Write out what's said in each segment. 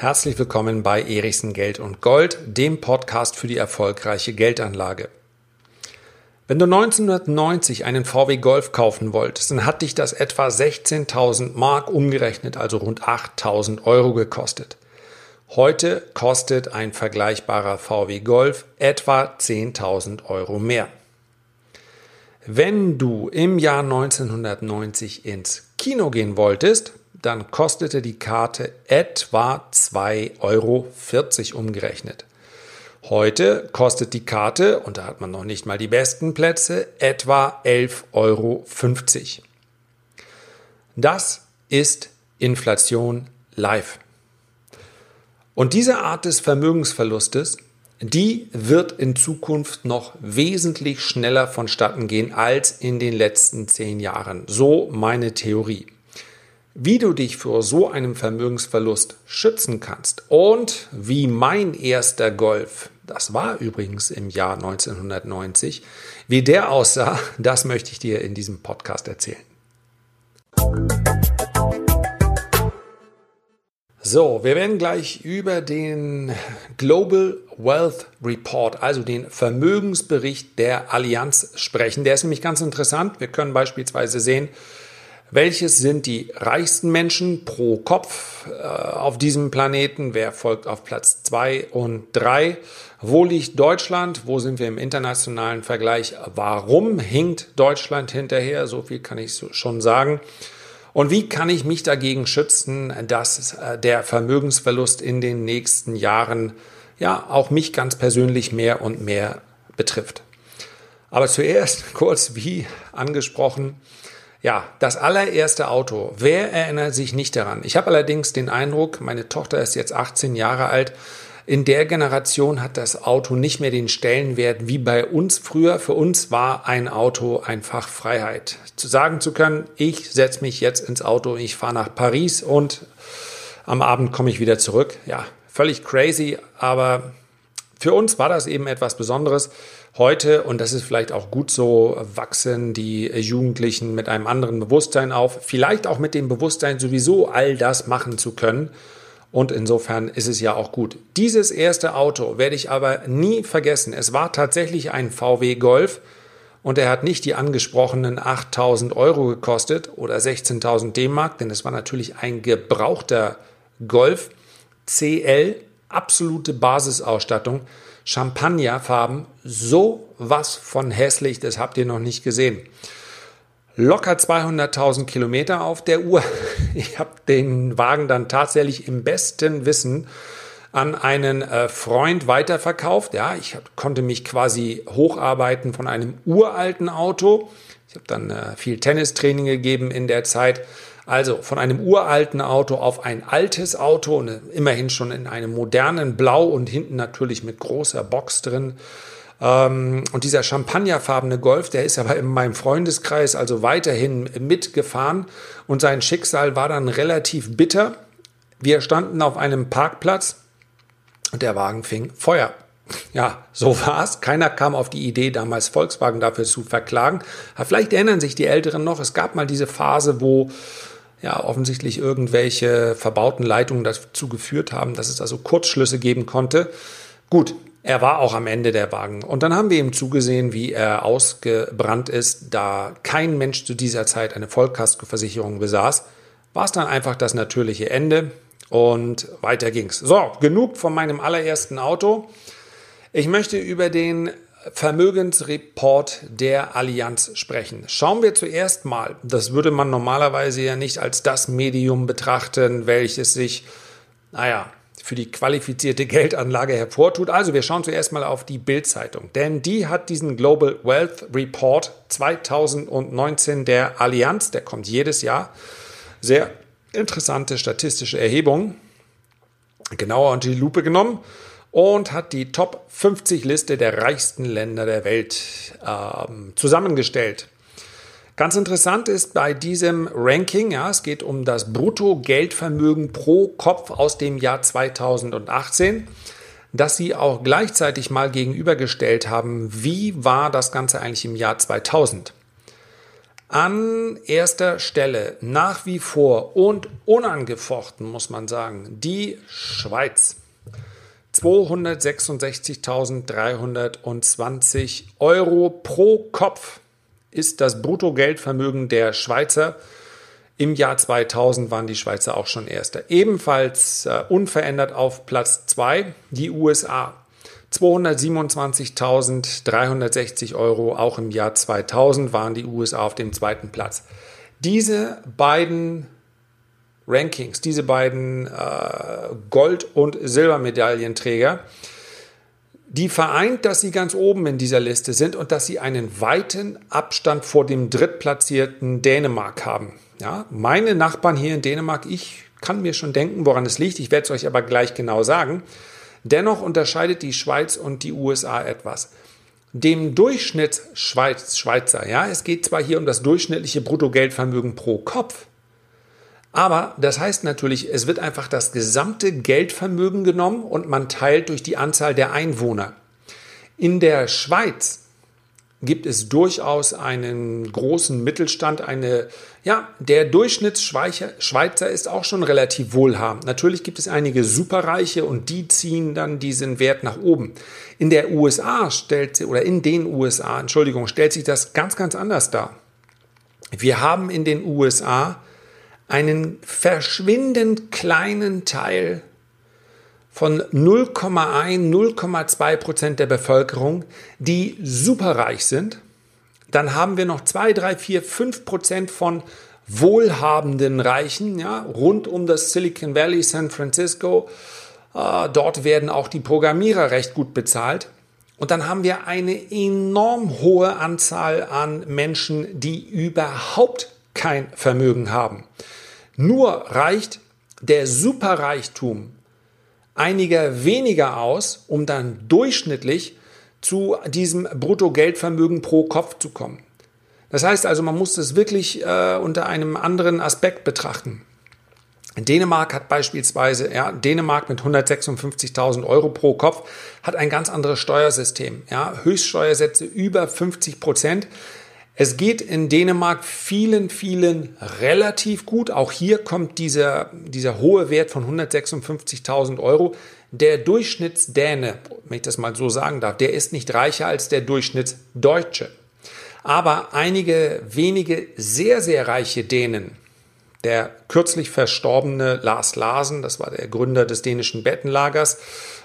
Herzlich willkommen bei Erichsen Geld und Gold, dem Podcast für die erfolgreiche Geldanlage. Wenn du 1990 einen VW Golf kaufen wolltest, dann hat dich das etwa 16.000 Mark umgerechnet, also rund 8.000 Euro gekostet. Heute kostet ein vergleichbarer VW Golf etwa 10.000 Euro mehr. Wenn du im Jahr 1990 ins Kino gehen wolltest, dann kostete die Karte etwa 2,40 Euro umgerechnet. Heute kostet die Karte, und da hat man noch nicht mal die besten Plätze, etwa 11,50 Euro. Das ist Inflation live. Und diese Art des Vermögensverlustes, die wird in Zukunft noch wesentlich schneller vonstatten gehen als in den letzten zehn Jahren. So meine Theorie wie du dich vor so einem Vermögensverlust schützen kannst und wie mein erster Golf, das war übrigens im Jahr 1990, wie der aussah, das möchte ich dir in diesem Podcast erzählen. So, wir werden gleich über den Global Wealth Report, also den Vermögensbericht der Allianz sprechen. Der ist nämlich ganz interessant. Wir können beispielsweise sehen, welches sind die reichsten Menschen pro Kopf äh, auf diesem Planeten? Wer folgt auf Platz zwei und drei? Wo liegt Deutschland? Wo sind wir im internationalen Vergleich? Warum hinkt Deutschland hinterher? So viel kann ich schon sagen. Und wie kann ich mich dagegen schützen, dass äh, der Vermögensverlust in den nächsten Jahren ja auch mich ganz persönlich mehr und mehr betrifft? Aber zuerst kurz, wie angesprochen, ja, das allererste Auto. Wer erinnert sich nicht daran? Ich habe allerdings den Eindruck, meine Tochter ist jetzt 18 Jahre alt, in der Generation hat das Auto nicht mehr den Stellenwert wie bei uns früher. Für uns war ein Auto einfach Freiheit. Zu sagen zu können, ich setze mich jetzt ins Auto, ich fahre nach Paris und am Abend komme ich wieder zurück. Ja, völlig crazy, aber für uns war das eben etwas Besonderes. Heute, und das ist vielleicht auch gut so, wachsen die Jugendlichen mit einem anderen Bewusstsein auf. Vielleicht auch mit dem Bewusstsein, sowieso all das machen zu können. Und insofern ist es ja auch gut. Dieses erste Auto werde ich aber nie vergessen. Es war tatsächlich ein VW Golf und er hat nicht die angesprochenen 8000 Euro gekostet oder 16.000 D-Mark, denn es war natürlich ein gebrauchter Golf CL, absolute Basisausstattung. Champagnerfarben, so was von hässlich, das habt ihr noch nicht gesehen. Locker 200.000 Kilometer auf der Uhr. Ich habe den Wagen dann tatsächlich im besten Wissen an einen äh, Freund weiterverkauft. Ja, ich hab, konnte mich quasi hocharbeiten von einem uralten Auto. Ich habe dann äh, viel Tennistraining gegeben in der Zeit also von einem uralten Auto auf ein altes Auto, ne, immerhin schon in einem modernen Blau und hinten natürlich mit großer Box drin. Ähm, und dieser champagnerfarbene Golf, der ist aber in meinem Freundeskreis also weiterhin mitgefahren und sein Schicksal war dann relativ bitter. Wir standen auf einem Parkplatz und der Wagen fing Feuer. Ja, so war es. Keiner kam auf die Idee, damals Volkswagen dafür zu verklagen. Aber vielleicht erinnern sich die Älteren noch, es gab mal diese Phase, wo ja offensichtlich irgendwelche verbauten Leitungen dazu geführt haben, dass es also Kurzschlüsse geben konnte. Gut, er war auch am Ende der Wagen. Und dann haben wir ihm zugesehen, wie er ausgebrannt ist, da kein Mensch zu dieser Zeit eine Vollkaskoversicherung besaß. War es dann einfach das natürliche Ende und weiter ging's. So, genug von meinem allerersten Auto. Ich möchte über den Vermögensreport der Allianz sprechen. Schauen wir zuerst mal, das würde man normalerweise ja nicht als das Medium betrachten, welches sich, naja, für die qualifizierte Geldanlage hervortut. Also wir schauen zuerst mal auf die Bildzeitung, denn die hat diesen Global Wealth Report 2019 der Allianz, der kommt jedes Jahr. Sehr interessante statistische Erhebung, genauer unter die Lupe genommen und hat die Top 50 Liste der reichsten Länder der Welt ähm, zusammengestellt. Ganz interessant ist bei diesem Ranking, ja, es geht um das Bruttogeldvermögen pro Kopf aus dem Jahr 2018, dass sie auch gleichzeitig mal gegenübergestellt haben, wie war das Ganze eigentlich im Jahr 2000. An erster Stelle nach wie vor und unangefochten muss man sagen, die Schweiz. 266.320 Euro pro Kopf ist das Bruttogeldvermögen der Schweizer. Im Jahr 2000 waren die Schweizer auch schon Erster. Ebenfalls äh, unverändert auf Platz 2 die USA. 227.360 Euro, auch im Jahr 2000 waren die USA auf dem zweiten Platz. Diese beiden Rankings, diese beiden äh, Gold- und Silbermedaillenträger, die vereint, dass sie ganz oben in dieser Liste sind und dass sie einen weiten Abstand vor dem drittplatzierten Dänemark haben. Ja, meine Nachbarn hier in Dänemark, ich kann mir schon denken, woran es liegt. Ich werde es euch aber gleich genau sagen. Dennoch unterscheidet die Schweiz und die USA etwas. Dem Durchschnittsschweizer, ja, es geht zwar hier um das durchschnittliche Bruttogeldvermögen pro Kopf, aber das heißt natürlich, es wird einfach das gesamte Geldvermögen genommen und man teilt durch die Anzahl der Einwohner. In der Schweiz gibt es durchaus einen großen Mittelstand, eine, ja, der Durchschnittsschweizer ist auch schon relativ wohlhabend. Natürlich gibt es einige Superreiche und die ziehen dann diesen Wert nach oben. In der USA stellt oder in den USA, Entschuldigung, stellt sich das ganz, ganz anders dar. Wir haben in den USA einen verschwindend kleinen Teil von 0,1, 0,2 Prozent der Bevölkerung, die superreich sind. Dann haben wir noch 2, 3, 4, 5 Prozent von wohlhabenden Reichen, ja, rund um das Silicon Valley, San Francisco. Äh, dort werden auch die Programmierer recht gut bezahlt. Und dann haben wir eine enorm hohe Anzahl an Menschen, die überhaupt kein Vermögen haben. Nur reicht der Superreichtum einiger weniger aus, um dann durchschnittlich zu diesem Bruttogeldvermögen pro Kopf zu kommen. Das heißt also, man muss das wirklich äh, unter einem anderen Aspekt betrachten. Dänemark hat beispielsweise, ja, Dänemark mit 156.000 Euro pro Kopf hat ein ganz anderes Steuersystem. Ja, Höchststeuersätze über 50 Prozent. Es geht in Dänemark vielen, vielen relativ gut. Auch hier kommt dieser, dieser hohe Wert von 156.000 Euro. Der Durchschnittsdäne, wenn ich das mal so sagen darf, der ist nicht reicher als der Durchschnittsdeutsche. Aber einige wenige sehr, sehr reiche Dänen, der kürzlich verstorbene Lars Larsen, das war der Gründer des dänischen Bettenlagers,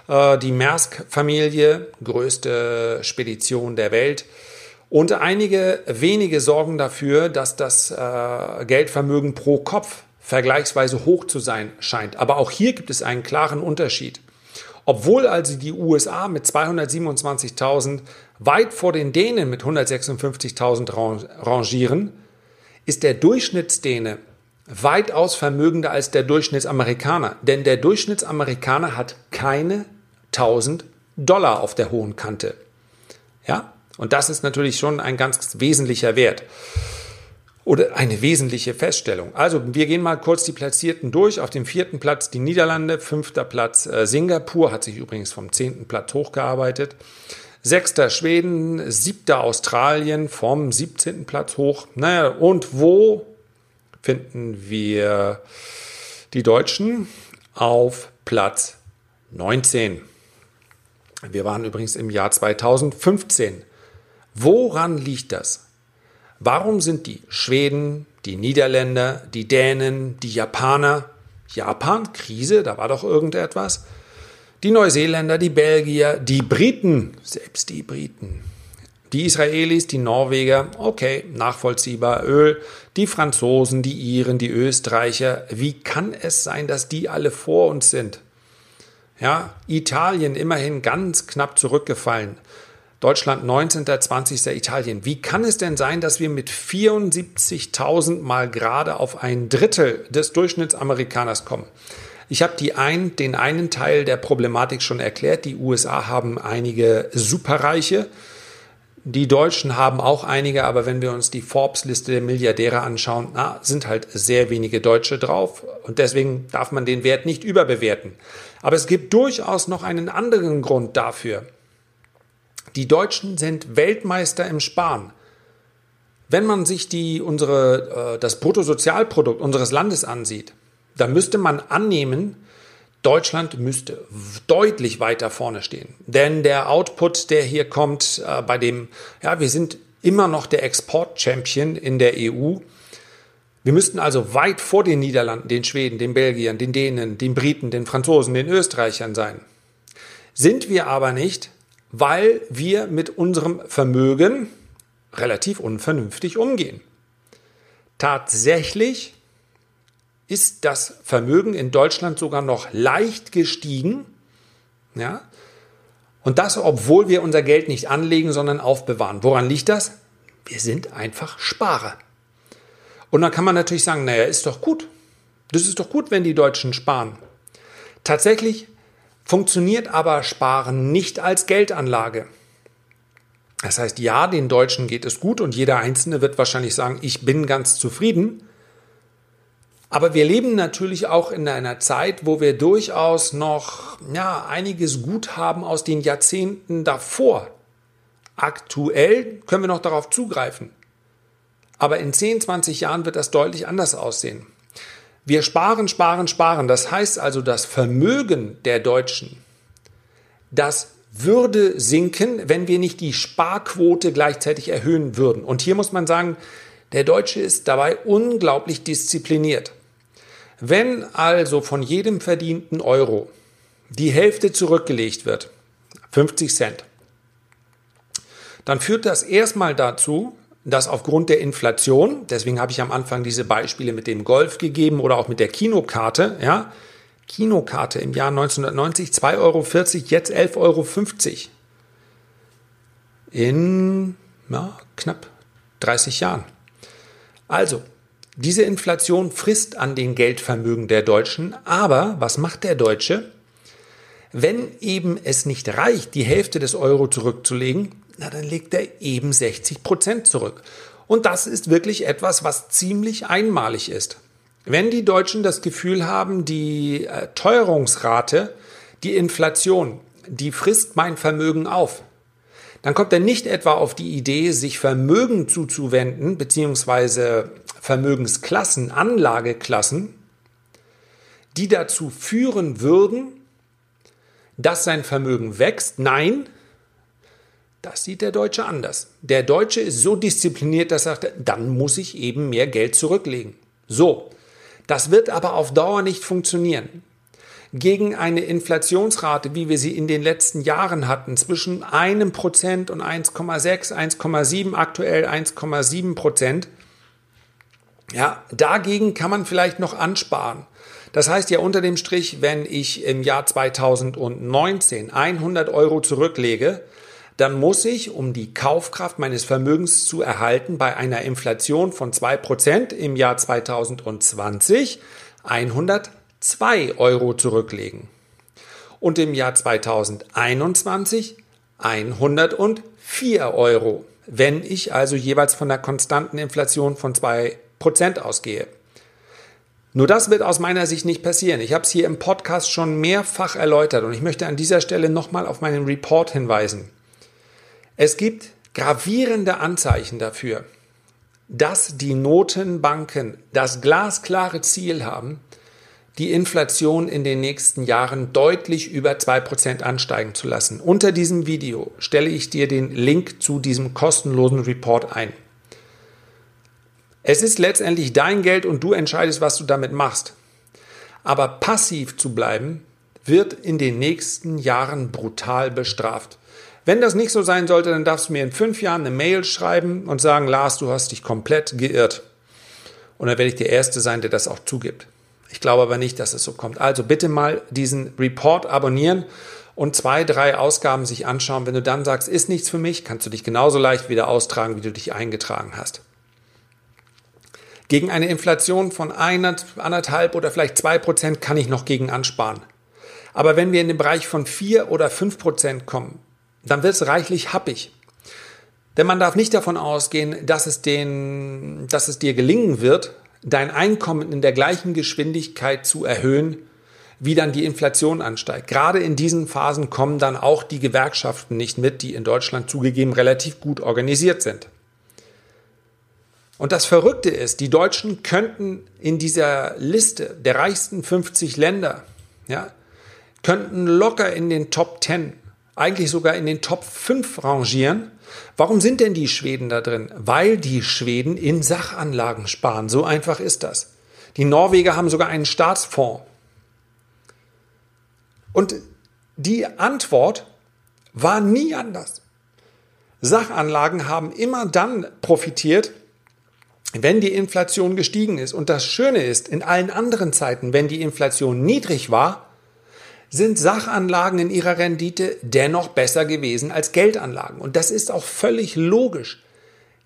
äh, die Maersk-Familie, größte Spedition der Welt, und einige wenige sorgen dafür, dass das äh, Geldvermögen pro Kopf vergleichsweise hoch zu sein scheint. Aber auch hier gibt es einen klaren Unterschied. Obwohl also die USA mit 227.000 weit vor den Dänen mit 156.000 rangieren, ist der Durchschnittsdäne weitaus vermögender als der Durchschnittsamerikaner. Denn der Durchschnittsamerikaner hat keine 1000 Dollar auf der hohen Kante. Ja, und das ist natürlich schon ein ganz wesentlicher Wert oder eine wesentliche Feststellung. Also wir gehen mal kurz die Platzierten durch. Auf dem vierten Platz die Niederlande, fünfter Platz äh, Singapur, hat sich übrigens vom zehnten Platz hochgearbeitet. Sechster Schweden, siebter Australien vom 17. Platz hoch. Naja, und wo finden wir die Deutschen? Auf Platz 19. Wir waren übrigens im Jahr 2015 Woran liegt das? Warum sind die Schweden, die Niederländer, die Dänen, die Japaner, Japan, Krise, da war doch irgendetwas, die Neuseeländer, die Belgier, die Briten, selbst die Briten, die Israelis, die Norweger, okay, nachvollziehbar, Öl, die Franzosen, die Iren, die Österreicher, wie kann es sein, dass die alle vor uns sind? Ja, Italien immerhin ganz knapp zurückgefallen. Deutschland 19., 20. Italien. Wie kann es denn sein, dass wir mit 74.000 mal gerade auf ein Drittel des Durchschnittsamerikaners kommen? Ich habe die ein, den einen Teil der Problematik schon erklärt. Die USA haben einige Superreiche. Die Deutschen haben auch einige, aber wenn wir uns die Forbes-Liste der Milliardäre anschauen, na, sind halt sehr wenige Deutsche drauf. Und deswegen darf man den Wert nicht überbewerten. Aber es gibt durchaus noch einen anderen Grund dafür. Die Deutschen sind Weltmeister im Sparen. Wenn man sich die, unsere, äh, das Bruttosozialprodukt unseres Landes ansieht, dann müsste man annehmen, Deutschland müsste deutlich weiter vorne stehen. Denn der Output, der hier kommt, äh, bei dem, ja, wir sind immer noch der Export-Champion in der EU. Wir müssten also weit vor den Niederlanden, den Schweden, den Belgiern, den Dänen, den Briten, den Franzosen, den Österreichern sein. Sind wir aber nicht, weil wir mit unserem Vermögen relativ unvernünftig umgehen. Tatsächlich ist das Vermögen in Deutschland sogar noch leicht gestiegen. Ja? Und das, obwohl wir unser Geld nicht anlegen, sondern aufbewahren. Woran liegt das? Wir sind einfach Sparer. Und dann kann man natürlich sagen, naja, ist doch gut. Das ist doch gut, wenn die Deutschen sparen. Tatsächlich funktioniert aber Sparen nicht als Geldanlage. Das heißt, ja, den Deutschen geht es gut und jeder Einzelne wird wahrscheinlich sagen, ich bin ganz zufrieden. Aber wir leben natürlich auch in einer Zeit, wo wir durchaus noch ja, einiges gut haben aus den Jahrzehnten davor. Aktuell können wir noch darauf zugreifen. Aber in 10, 20 Jahren wird das deutlich anders aussehen. Wir sparen, sparen, sparen. Das heißt also, das Vermögen der Deutschen, das würde sinken, wenn wir nicht die Sparquote gleichzeitig erhöhen würden. Und hier muss man sagen, der Deutsche ist dabei unglaublich diszipliniert. Wenn also von jedem verdienten Euro die Hälfte zurückgelegt wird, 50 Cent, dann führt das erstmal dazu, dass aufgrund der Inflation, deswegen habe ich am Anfang diese Beispiele mit dem Golf gegeben oder auch mit der Kinokarte, ja, Kinokarte im Jahr 1990 2,40 Euro, jetzt 11,50 Euro. In ja, knapp 30 Jahren. Also, diese Inflation frisst an den Geldvermögen der Deutschen, aber was macht der Deutsche? Wenn eben es nicht reicht, die Hälfte des Euro zurückzulegen, na dann legt er eben 60 Prozent zurück. Und das ist wirklich etwas, was ziemlich einmalig ist. Wenn die Deutschen das Gefühl haben, die äh, Teuerungsrate, die Inflation, die frisst mein Vermögen auf, dann kommt er nicht etwa auf die Idee, sich Vermögen zuzuwenden, beziehungsweise Vermögensklassen, Anlageklassen, die dazu führen würden, dass sein Vermögen wächst. Nein, das sieht der Deutsche anders. Der Deutsche ist so diszipliniert, dass er sagt, dann muss ich eben mehr Geld zurücklegen. So, das wird aber auf Dauer nicht funktionieren. Gegen eine Inflationsrate, wie wir sie in den letzten Jahren hatten, zwischen einem Prozent und 1,6, 1,7, aktuell 1,7 Prozent, ja, dagegen kann man vielleicht noch ansparen. Das heißt ja unter dem Strich, wenn ich im Jahr 2019 100 Euro zurücklege, dann muss ich, um die Kaufkraft meines Vermögens zu erhalten, bei einer Inflation von 2% im Jahr 2020 102 Euro zurücklegen. Und im Jahr 2021 104 Euro, wenn ich also jeweils von der konstanten Inflation von 2% ausgehe. Nur das wird aus meiner Sicht nicht passieren. Ich habe es hier im Podcast schon mehrfach erläutert und ich möchte an dieser Stelle nochmal auf meinen Report hinweisen. Es gibt gravierende Anzeichen dafür, dass die Notenbanken das glasklare Ziel haben, die Inflation in den nächsten Jahren deutlich über 2% ansteigen zu lassen. Unter diesem Video stelle ich dir den Link zu diesem kostenlosen Report ein. Es ist letztendlich dein Geld und du entscheidest, was du damit machst. Aber passiv zu bleiben, wird in den nächsten Jahren brutal bestraft. Wenn das nicht so sein sollte, dann darfst du mir in fünf Jahren eine Mail schreiben und sagen, Lars, du hast dich komplett geirrt. Und dann werde ich der Erste sein, der das auch zugibt. Ich glaube aber nicht, dass es so kommt. Also bitte mal diesen Report abonnieren und zwei, drei Ausgaben sich anschauen. Wenn du dann sagst, ist nichts für mich, kannst du dich genauso leicht wieder austragen, wie du dich eingetragen hast. Gegen eine Inflation von anderthalb oder vielleicht zwei Prozent kann ich noch gegen ansparen. Aber wenn wir in den Bereich von vier oder fünf Prozent kommen, dann wird es reichlich happig. Denn man darf nicht davon ausgehen, dass es, den, dass es dir gelingen wird, dein Einkommen in der gleichen Geschwindigkeit zu erhöhen, wie dann die Inflation ansteigt. Gerade in diesen Phasen kommen dann auch die Gewerkschaften nicht mit, die in Deutschland zugegeben relativ gut organisiert sind. Und das Verrückte ist, die Deutschen könnten in dieser Liste der reichsten 50 Länder, ja, könnten locker in den Top 10, eigentlich sogar in den Top 5 rangieren. Warum sind denn die Schweden da drin? Weil die Schweden in Sachanlagen sparen. So einfach ist das. Die Norweger haben sogar einen Staatsfonds. Und die Antwort war nie anders. Sachanlagen haben immer dann profitiert, wenn die Inflation gestiegen ist. Und das Schöne ist, in allen anderen Zeiten, wenn die Inflation niedrig war, sind Sachanlagen in ihrer Rendite dennoch besser gewesen als Geldanlagen. Und das ist auch völlig logisch.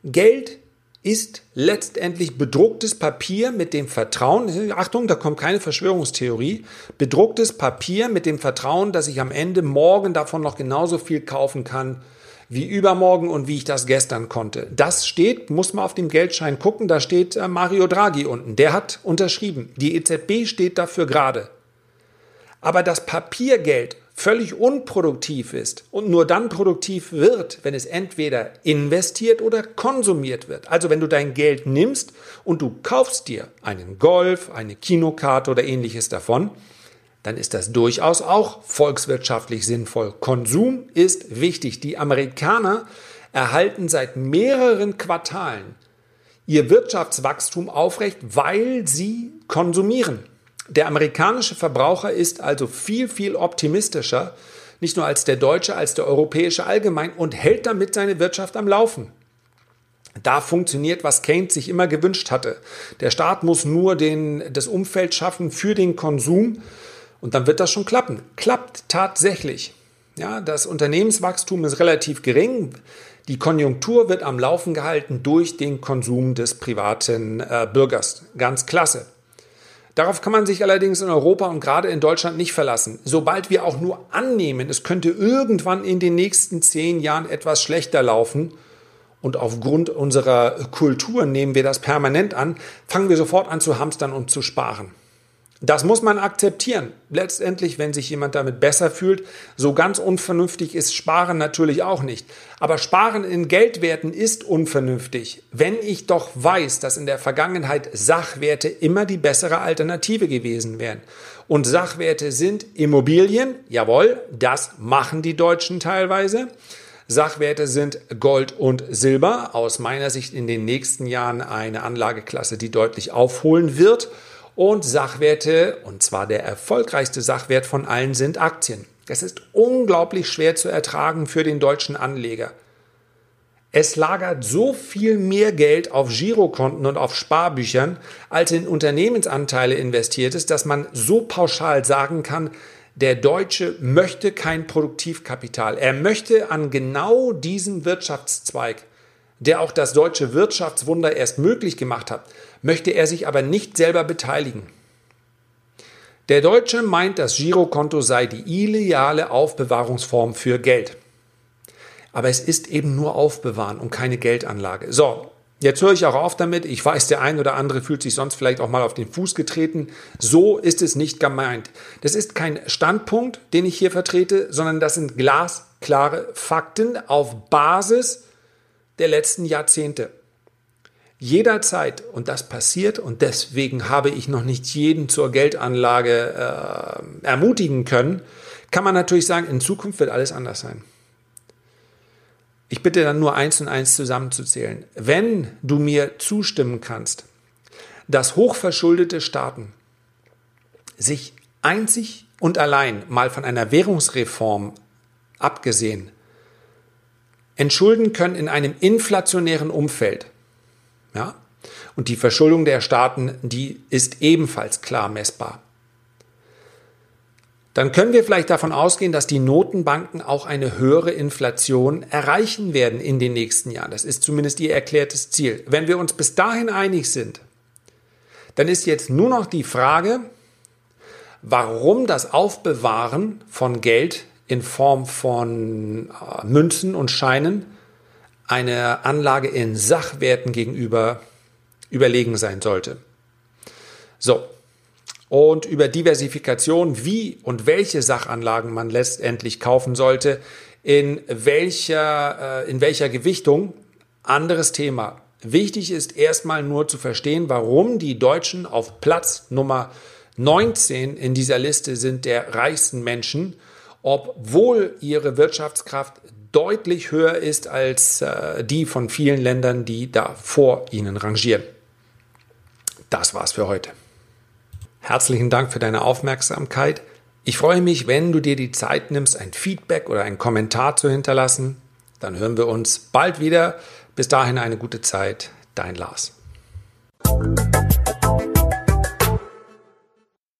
Geld ist letztendlich bedrucktes Papier mit dem Vertrauen, Achtung, da kommt keine Verschwörungstheorie, bedrucktes Papier mit dem Vertrauen, dass ich am Ende morgen davon noch genauso viel kaufen kann wie übermorgen und wie ich das gestern konnte. Das steht, muss man auf dem Geldschein gucken, da steht äh, Mario Draghi unten, der hat unterschrieben. Die EZB steht dafür gerade. Aber das Papiergeld völlig unproduktiv ist und nur dann produktiv wird, wenn es entweder investiert oder konsumiert wird. Also wenn du dein Geld nimmst und du kaufst dir einen Golf, eine Kinokarte oder ähnliches davon, dann ist das durchaus auch volkswirtschaftlich sinnvoll. Konsum ist wichtig. Die Amerikaner erhalten seit mehreren Quartalen ihr Wirtschaftswachstum aufrecht, weil sie konsumieren. Der amerikanische Verbraucher ist also viel, viel optimistischer, nicht nur als der deutsche, als der europäische allgemein und hält damit seine Wirtschaft am Laufen. Da funktioniert, was Keynes sich immer gewünscht hatte. Der Staat muss nur den, das Umfeld schaffen für den Konsum und dann wird das schon klappen. Klappt tatsächlich. Ja, das Unternehmenswachstum ist relativ gering. Die Konjunktur wird am Laufen gehalten durch den Konsum des privaten äh, Bürgers. Ganz klasse. Darauf kann man sich allerdings in Europa und gerade in Deutschland nicht verlassen. Sobald wir auch nur annehmen, es könnte irgendwann in den nächsten zehn Jahren etwas schlechter laufen, und aufgrund unserer Kultur nehmen wir das permanent an, fangen wir sofort an zu hamstern und zu sparen. Das muss man akzeptieren. Letztendlich, wenn sich jemand damit besser fühlt, so ganz unvernünftig ist Sparen natürlich auch nicht. Aber Sparen in Geldwerten ist unvernünftig. Wenn ich doch weiß, dass in der Vergangenheit Sachwerte immer die bessere Alternative gewesen wären. Und Sachwerte sind Immobilien, jawohl, das machen die Deutschen teilweise. Sachwerte sind Gold und Silber. Aus meiner Sicht in den nächsten Jahren eine Anlageklasse, die deutlich aufholen wird und Sachwerte, und zwar der erfolgreichste Sachwert von allen sind Aktien. Das ist unglaublich schwer zu ertragen für den deutschen Anleger. Es lagert so viel mehr Geld auf Girokonten und auf Sparbüchern, als in Unternehmensanteile investiert ist, dass man so pauschal sagen kann, der Deutsche möchte kein Produktivkapital. Er möchte an genau diesem Wirtschaftszweig der auch das deutsche Wirtschaftswunder erst möglich gemacht hat, möchte er sich aber nicht selber beteiligen. Der Deutsche meint, das Girokonto sei die ideale Aufbewahrungsform für Geld. Aber es ist eben nur Aufbewahren und keine Geldanlage. So, jetzt höre ich auch auf damit. Ich weiß, der ein oder andere fühlt sich sonst vielleicht auch mal auf den Fuß getreten. So ist es nicht gemeint. Das ist kein Standpunkt, den ich hier vertrete, sondern das sind glasklare Fakten auf Basis der letzten Jahrzehnte. Jederzeit, und das passiert, und deswegen habe ich noch nicht jeden zur Geldanlage äh, ermutigen können, kann man natürlich sagen, in Zukunft wird alles anders sein. Ich bitte dann nur eins und eins zusammenzuzählen. Wenn du mir zustimmen kannst, dass hochverschuldete Staaten sich einzig und allein mal von einer Währungsreform abgesehen entschulden können in einem inflationären Umfeld. Ja? Und die Verschuldung der Staaten, die ist ebenfalls klar messbar. Dann können wir vielleicht davon ausgehen, dass die Notenbanken auch eine höhere Inflation erreichen werden in den nächsten Jahren. Das ist zumindest ihr erklärtes Ziel. Wenn wir uns bis dahin einig sind, dann ist jetzt nur noch die Frage, warum das Aufbewahren von Geld in Form von äh, Münzen und Scheinen eine Anlage in Sachwerten gegenüber überlegen sein sollte. So. Und über Diversifikation, wie und welche Sachanlagen man letztendlich kaufen sollte, in welcher, äh, in welcher Gewichtung, anderes Thema. Wichtig ist erstmal nur zu verstehen, warum die Deutschen auf Platz Nummer 19 in dieser Liste sind der reichsten Menschen, obwohl ihre Wirtschaftskraft deutlich höher ist als äh, die von vielen Ländern, die da vor ihnen rangieren. Das war's für heute. Herzlichen Dank für deine Aufmerksamkeit. Ich freue mich, wenn du dir die Zeit nimmst, ein Feedback oder einen Kommentar zu hinterlassen. Dann hören wir uns bald wieder. Bis dahin eine gute Zeit. Dein Lars.